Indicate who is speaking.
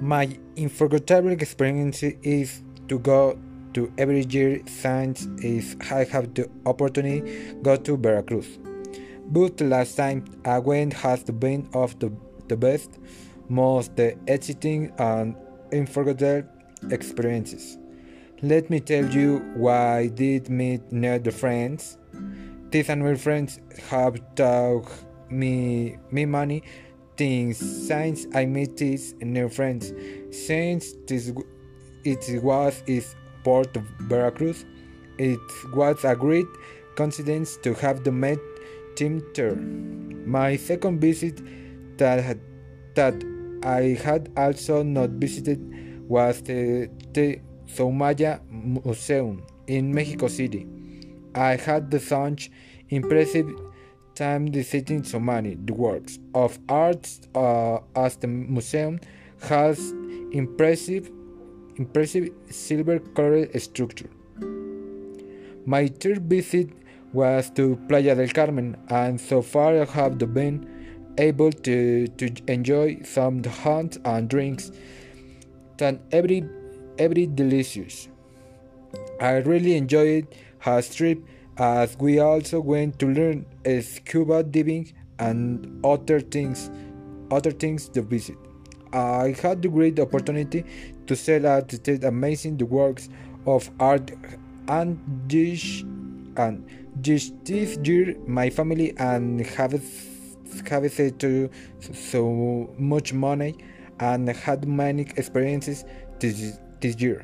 Speaker 1: My unforgettable experience is to go to every year since I have the opportunity go to Veracruz. But last time I went has been of the, the best, most exciting and unforgettable experiences. Let me tell you why I did meet new friends. These new friends have taught me me money things since I met these new friends. Since this it was is port of Veracruz, it was a great coincidence to have the met team tour. My second visit that that I had also not visited was the, the Soumaya Museum in Mexico City. I had the such impressive time visiting so many the works of art uh, as the museum has impressive impressive silver colored structure. My third visit was to Playa del Carmen, and so far I have been able to, to enjoy some hunts and drinks that every every delicious. I really enjoyed her trip as we also went to learn scuba diving and other things other things to visit. I had the great opportunity to sell out the amazing the works of art and this and this, this year my family and have have saved to so much money and had many experiences this, this year.